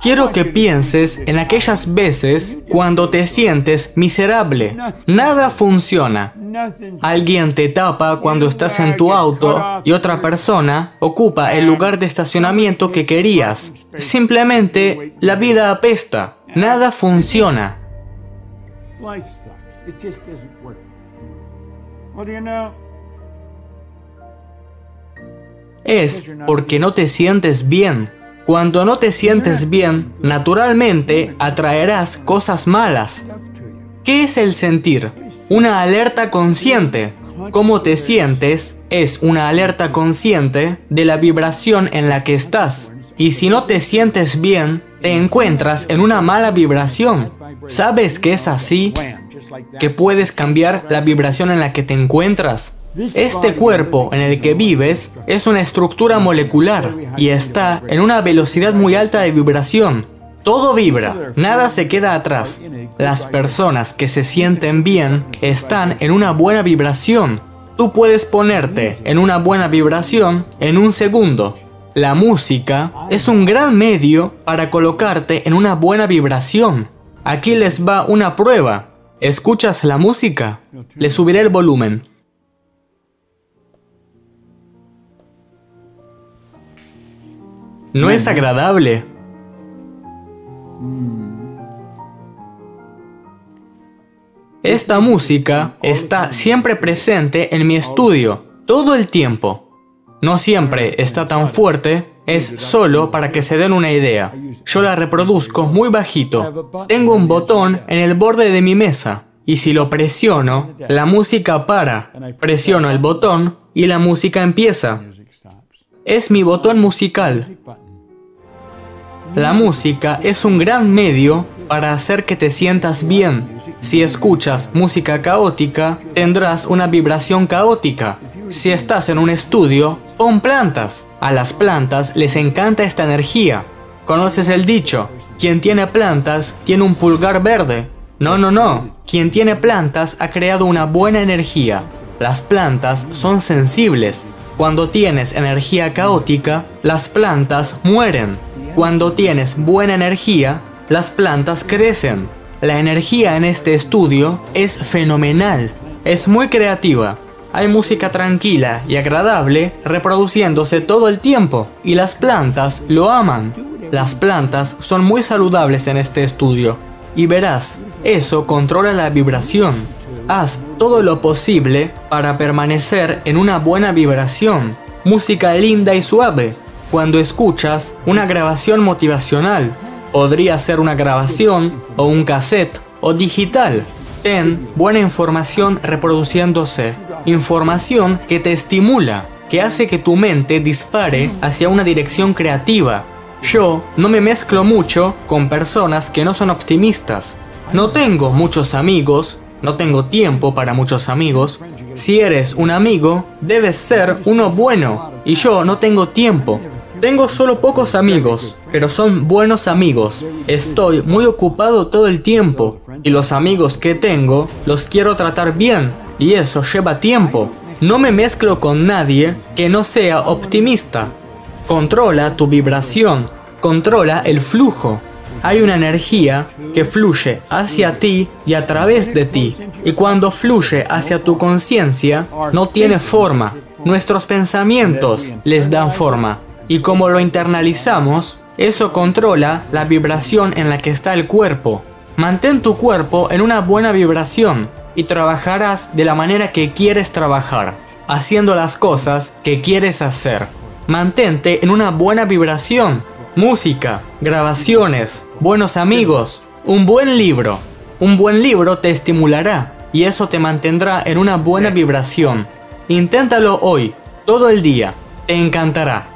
Quiero que pienses en aquellas veces cuando te sientes miserable. Nada funciona. Alguien te tapa cuando estás en tu auto y otra persona ocupa el lugar de estacionamiento que querías. Simplemente la vida apesta. Nada funciona. Es porque no te sientes bien. Cuando no te sientes bien, naturalmente atraerás cosas malas. ¿Qué es el sentir? Una alerta consciente. Cómo te sientes es una alerta consciente de la vibración en la que estás. Y si no te sientes bien, te encuentras en una mala vibración. ¿Sabes que es así? ¿Que puedes cambiar la vibración en la que te encuentras? Este cuerpo en el que vives es una estructura molecular y está en una velocidad muy alta de vibración. Todo vibra, nada se queda atrás. Las personas que se sienten bien están en una buena vibración. Tú puedes ponerte en una buena vibración en un segundo. La música es un gran medio para colocarte en una buena vibración. Aquí les va una prueba. ¿Escuchas la música? Le subiré el volumen. No es agradable. Esta música está siempre presente en mi estudio, todo el tiempo. No siempre está tan fuerte, es solo para que se den una idea. Yo la reproduzco muy bajito. Tengo un botón en el borde de mi mesa y si lo presiono, la música para. Presiono el botón y la música empieza. Es mi botón musical. La música es un gran medio para hacer que te sientas bien. Si escuchas música caótica, tendrás una vibración caótica. Si estás en un estudio, pon plantas. A las plantas les encanta esta energía. ¿Conoces el dicho? Quien tiene plantas tiene un pulgar verde. No, no, no. Quien tiene plantas ha creado una buena energía. Las plantas son sensibles. Cuando tienes energía caótica, las plantas mueren. Cuando tienes buena energía, las plantas crecen. La energía en este estudio es fenomenal, es muy creativa. Hay música tranquila y agradable reproduciéndose todo el tiempo y las plantas lo aman. Las plantas son muy saludables en este estudio y verás, eso controla la vibración. Haz todo lo posible para permanecer en una buena vibración. Música linda y suave, cuando escuchas una grabación motivacional. Podría ser una grabación o un cassette o digital. Ten buena información reproduciéndose. Información que te estimula, que hace que tu mente dispare hacia una dirección creativa. Yo no me mezclo mucho con personas que no son optimistas. No tengo muchos amigos, no tengo tiempo para muchos amigos. Si eres un amigo, debes ser uno bueno. Y yo no tengo tiempo. Tengo solo pocos amigos, pero son buenos amigos. Estoy muy ocupado todo el tiempo y los amigos que tengo los quiero tratar bien y eso lleva tiempo. No me mezclo con nadie que no sea optimista. Controla tu vibración, controla el flujo. Hay una energía que fluye hacia ti y a través de ti. Y cuando fluye hacia tu conciencia, no tiene forma. Nuestros pensamientos les dan forma y como lo internalizamos, eso controla la vibración en la que está el cuerpo. Mantén tu cuerpo en una buena vibración y trabajarás de la manera que quieres trabajar, haciendo las cosas que quieres hacer. Mantente en una buena vibración. Música, grabaciones, buenos amigos, un buen libro. Un buen libro te estimulará y eso te mantendrá en una buena vibración. Inténtalo hoy, todo el día. Te encantará.